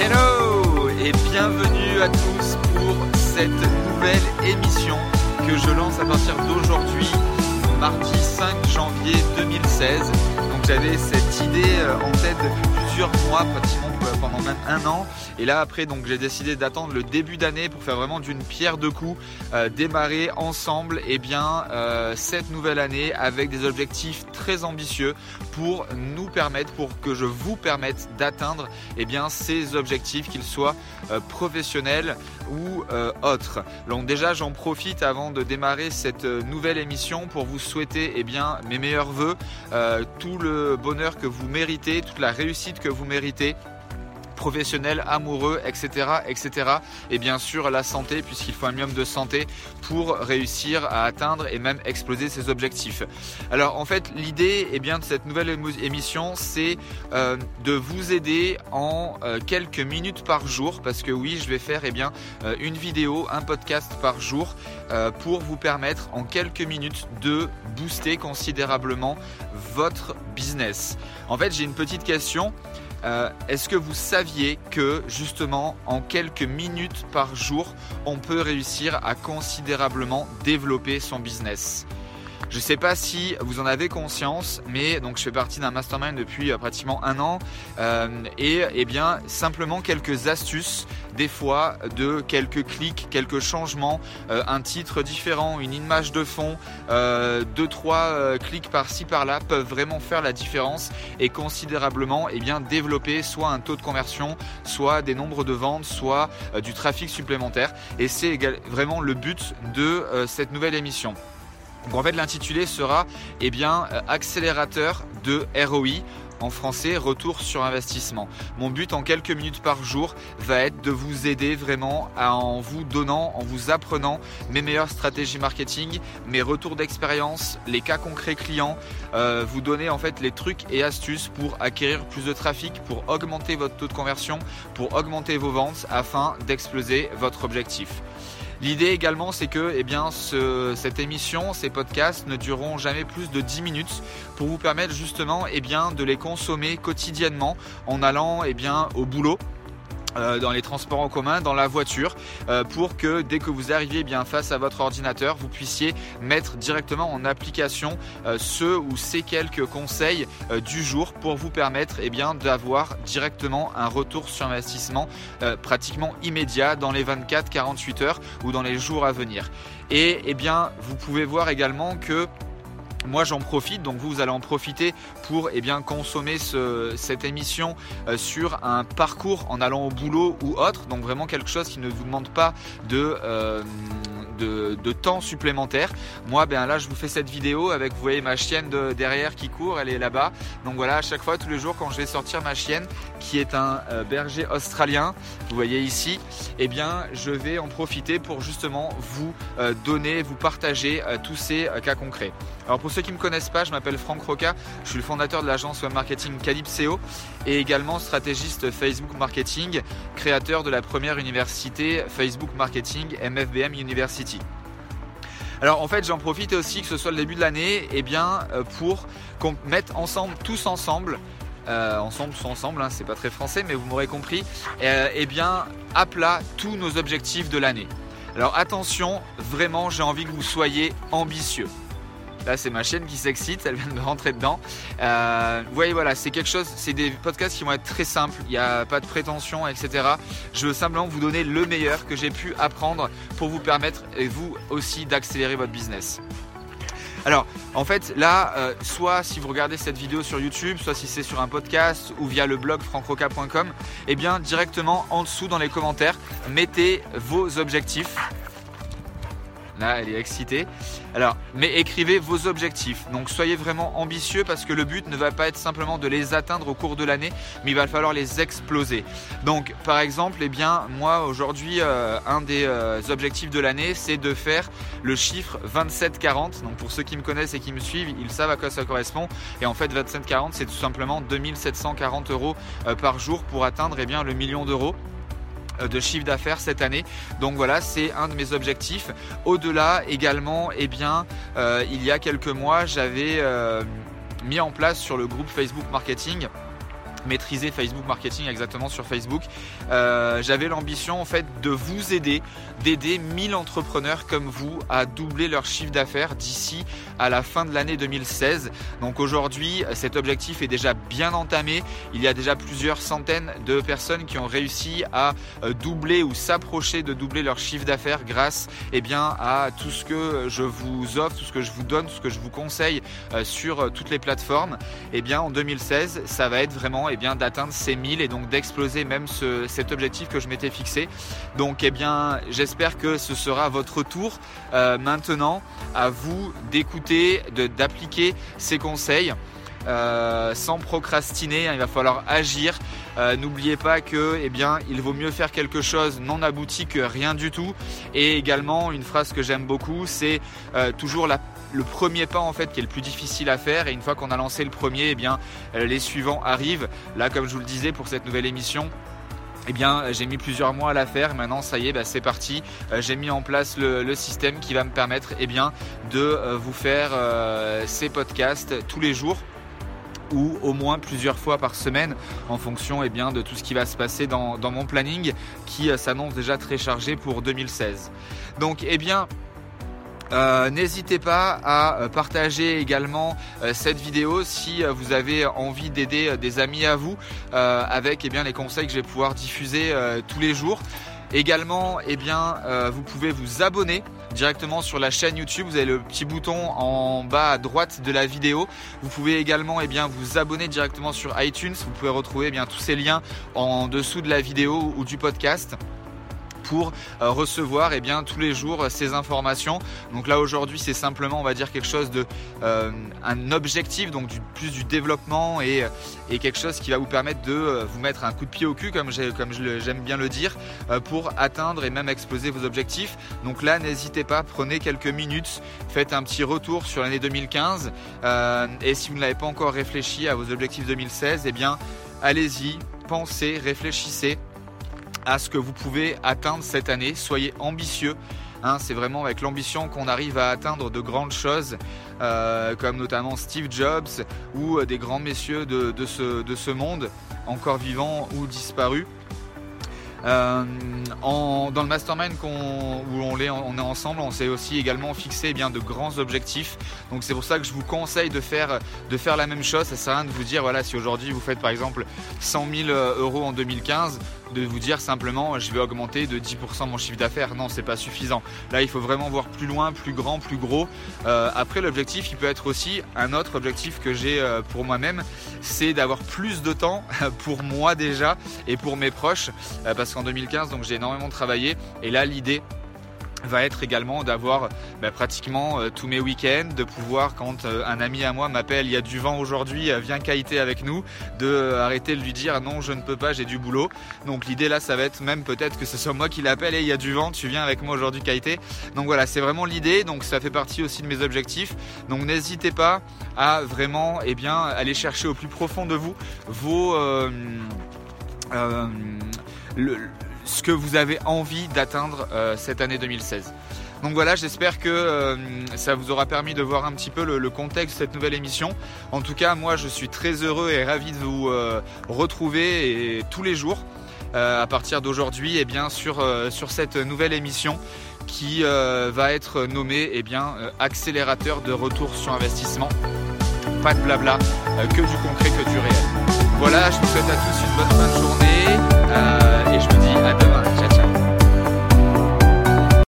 Hello et bienvenue à tous pour cette nouvelle émission que je lance à partir d'aujourd'hui, mardi 5 janvier 2016. Donc j'avais cette idée euh, en tête depuis mois, pratiquement pendant même un an. Et là après donc j'ai décidé d'attendre le début d'année pour faire vraiment d'une pierre deux coups, euh, démarrer ensemble et eh bien euh, cette nouvelle année avec des objectifs très ambitieux pour nous permettre, pour que je vous permette d'atteindre et eh bien ces objectifs, qu'ils soient euh, professionnels ou autres. Donc déjà j'en profite avant de démarrer cette nouvelle émission pour vous souhaiter et eh bien mes meilleurs voeux, tout le bonheur que vous méritez, toute la réussite que vous méritez professionnels, amoureux, etc., etc. Et bien sûr la santé, puisqu'il faut un minimum de santé pour réussir à atteindre et même exploser ses objectifs. Alors en fait, l'idée eh de cette nouvelle émission, c'est euh, de vous aider en euh, quelques minutes par jour, parce que oui, je vais faire eh bien euh, une vidéo, un podcast par jour pour vous permettre en quelques minutes de booster considérablement votre business. En fait, j'ai une petite question. Euh, est-ce que vous saviez que justement en quelques minutes par jour, on peut réussir à considérablement développer son business? Je ne sais pas si vous en avez conscience, mais donc je fais partie d'un mastermind depuis euh, pratiquement un an euh, et eh bien simplement quelques astuces, des fois de quelques clics, quelques changements, euh, un titre différent, une image de fond, deux trois clics par-ci par-là peuvent vraiment faire la différence et considérablement eh bien développer soit un taux de conversion, soit des nombres de ventes, soit du trafic supplémentaire. Et c'est vraiment le but de cette nouvelle émission. Donc en fait l'intitulé sera eh bien euh, accélérateur de ROI en français, retour sur investissement. Mon but en quelques minutes par jour va être de vous aider vraiment en vous donnant, en vous apprenant mes meilleures stratégies marketing, mes retours d'expérience, les cas concrets clients, euh, vous donner en fait les trucs et astuces pour acquérir plus de trafic, pour augmenter votre taux de conversion, pour augmenter vos ventes afin d'exploser votre objectif. L'idée également, c'est que eh bien, cette émission, ces podcasts ne dureront jamais plus de 10 minutes pour vous permettre justement eh bien, de les consommer quotidiennement en allant eh bien, au boulot dans les transports en commun, dans la voiture, euh, pour que dès que vous arriviez bien face à votre ordinateur, vous puissiez mettre directement en application euh, ceux ou ces quelques conseils du jour pour vous permettre eh bien d'avoir directement un retour sur investissement pratiquement immédiat dans les 24-48 heures ou dans les jours à venir. Et eh bien, vous pouvez voir également que moi j'en profite, donc vous, vous allez en profiter pour eh consommer cette émission euh, sur un parcours en allant au boulot ou autre, donc vraiment quelque chose qui ne vous demande pas de... Euh, de, temps supplémentaire. Moi, ben là, je vous fais cette vidéo avec, vous voyez, ma chienne de, derrière qui court, elle est là-bas. Donc voilà, à chaque fois, tous les jours, quand je vais sortir ma chienne, qui est un euh, berger australien, vous voyez ici, eh bien, je vais en profiter pour justement vous euh, donner, vous partager euh, tous ces cas concrets. Alors pour ceux qui ne me connaissent pas, je m'appelle Franck Roca, je suis le fondateur de l'agence web marketing Calypseo et également stratégiste Facebook Marketing, créateur de la première université Facebook Marketing MFBM University. Alors en fait j'en profite aussi que ce soit le début de l'année et eh bien euh, pour qu'on mette ensemble, tous ensemble, euh, ensemble, tous ensemble, hein, c'est pas très français mais vous m'aurez compris, et euh, eh bien à plat tous nos objectifs de l'année. Alors attention, vraiment j'ai envie que vous soyez ambitieux. Là, c'est ma chaîne qui s'excite, elle vient de rentrer dedans. Euh, vous voyez, voilà, c'est quelque chose, c'est des podcasts qui vont être très simples, il n'y a pas de prétention, etc. Je veux simplement vous donner le meilleur que j'ai pu apprendre pour vous permettre, et vous aussi, d'accélérer votre business. Alors, en fait, là, euh, soit si vous regardez cette vidéo sur YouTube, soit si c'est sur un podcast ou via le blog francroca.com, eh bien, directement en dessous dans les commentaires, mettez vos objectifs Là, elle est excitée. Alors, mais écrivez vos objectifs. Donc, soyez vraiment ambitieux parce que le but ne va pas être simplement de les atteindre au cours de l'année, mais il va falloir les exploser. Donc, par exemple, eh bien, moi aujourd'hui, euh, un des euh, objectifs de l'année, c'est de faire le chiffre 2740. Donc, pour ceux qui me connaissent et qui me suivent, ils savent à quoi ça correspond. Et en fait, 2740, c'est tout simplement 2740 euros euh, par jour pour atteindre eh bien, le million d'euros. Euh, de chiffre d'affaires cette année. Donc voilà, c'est un de mes objectifs. Au-delà également, eh bien, euh, il y a quelques mois, j'avais euh, mis en place sur le groupe Facebook Marketing maîtriser Facebook marketing exactement sur Facebook. Euh, j'avais l'ambition en fait de vous aider, d'aider 1000 entrepreneurs comme vous à doubler leur chiffre d'affaires d'ici à la fin de l'année 2016. Donc aujourd'hui, cet objectif est déjà bien entamé. Il y a déjà plusieurs centaines de personnes qui ont réussi à euh, doubler ou s'approcher de doubler leur chiffre d'affaires grâce eh bien, à tout ce que je vous offre, tout ce que je vous donne, tout ce que je vous conseille euh, sur toutes les plateformes. Eh bien en 2016, ça va être vraiment eh bien d'atteindre ces 1000 et donc d'exploser même cet objectif que je m'étais fixé. Donc eh bien j'espère que ce sera votre tour euh, maintenant à vous d'écouter, d'appliquer ces conseils. Euh, sans procrastiner, hein, il va falloir agir. Euh, n'oubliez pas que, eh bien, il vaut mieux faire quelque chose non abouti que rien du tout. Et également, une phrase que j'aime beaucoup, c'est toujours la le premier pas en fait qui est le plus difficile à faire et une fois qu'on a lancé le premier, eh bien euh, les suivants arrivent. Là, comme je vous le disais pour cette nouvelle émission, eh bien, j'ai mis plusieurs mois à la faire. Maintenant, ça y est, bah, c'est parti. Euh, j'ai mis en place le, système qui va me permettre, eh bien, de euh, vous faire ces podcasts tous les jours ou au moins plusieurs fois par semaine en fonction eh bien, de tout ce qui va se passer dans, dans mon planning qui s'annonce déjà très chargé pour 2016. Donc, eh bien, euh, n'hésitez pas à euh, partager également euh, cette vidéo si vous avez envie d'aider des amis à vous avec eh bien, les conseils que je vais pouvoir diffuser tous les jours. Également, eh bien, vous pouvez vous abonner directement sur la chaîne YouTube. Vous avez le petit bouton en bas à droite de la vidéo. Vous pouvez également eh bien, vous abonner directement sur iTunes. Vous pouvez retrouver eh bien, tous ces liens en dessous de la vidéo ou du podcast pour euh, recevoir eh bien, tous les jours euh, ces informations. Donc là aujourd'hui c'est simplement on va dire quelque chose de euh, un objectif, donc du, plus du développement et, et, quelque chose qui va vous permettre de vous mettre un coup de pied au cul comme j'aime bien le dire pour atteindre et même exposer vos objectifs. Donc là n'hésitez pas, prenez quelques minutes, faites un petit retour sur l'année 2015 et si vous n'avez pas encore réfléchi à vos objectifs 2016, eh bien allez-y, pensez, réfléchissez à ce que vous pouvez atteindre cette année. Soyez ambitieux. Hein, c'est vraiment avec l'ambition qu'on arrive à atteindre de grandes choses, euh, comme notamment Steve Jobs ou des grands messieurs de ce monde, encore vivants ou disparus. Euh, en, dans le mastermind où on est, ensemble, on s'est aussi également fixé eh bien de grands objectifs. Donc c'est pour ça que je vous conseille de faire, la même chose. Ça sert à rien de vous dire voilà si aujourd'hui vous faites par exemple 100 000 euros en 2015, de vous dire simplement je vais augmenter de 10% mon chiffre d'affaires. Non, c'est pas suffisant. Là, il faut vraiment voir plus loin, plus grand, plus gros. Euh, après, l'objectif, il peut être aussi un autre objectif que j'ai euh, pour moi-même, c'est d'avoir plus de temps pour moi déjà et pour mes proches, euh, parce qu'en 2015, donc j'ai énormément travaillé. Et là, l'idée, va être également d'avoir bah, pratiquement euh, tous mes week-ends, de pouvoir quand euh, un ami à moi m'appelle il y a du vent aujourd'hui, euh, viens kiter avec nous, de arrêter de lui dire non je ne peux pas, j'ai du boulot. Donc l'idée là ça va être même peut-être que ce soit moi qui l'appelle et il y a du vent, tu viens avec moi aujourd'hui kiter. Donc voilà c'est vraiment l'idée, donc ça fait partie aussi de mes objectifs. Donc n'hésitez pas à vraiment eh bien, aller chercher au plus profond de vous vos... le, ce que vous avez envie d'atteindre euh, cette année 2016. Donc voilà, j'espère que euh, ça vous aura permis de voir un petit peu le, contexte de cette nouvelle émission. En tout cas, moi je suis très heureux et ravi de vous euh, retrouver tous les jours à partir d'aujourd'hui et eh bien sur, sur cette nouvelle émission qui va être nommée eh bien, accélérateur de retour sur investissement. Pas de blabla, que du concret, que du réel. Voilà, je vous souhaite à tous une bonne fin de journée I don't